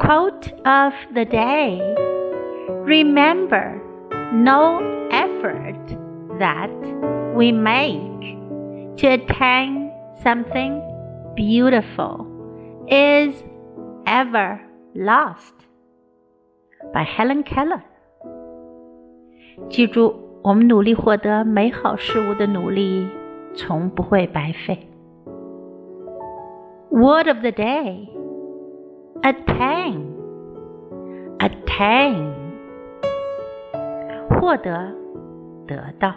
Quote of the day Remember, no effort that we make to attain something beautiful is ever lost. By Helen Keller. 记住，我们努力获得美好事物的努力，从不会白费。Word of the day attain attain 获得得到。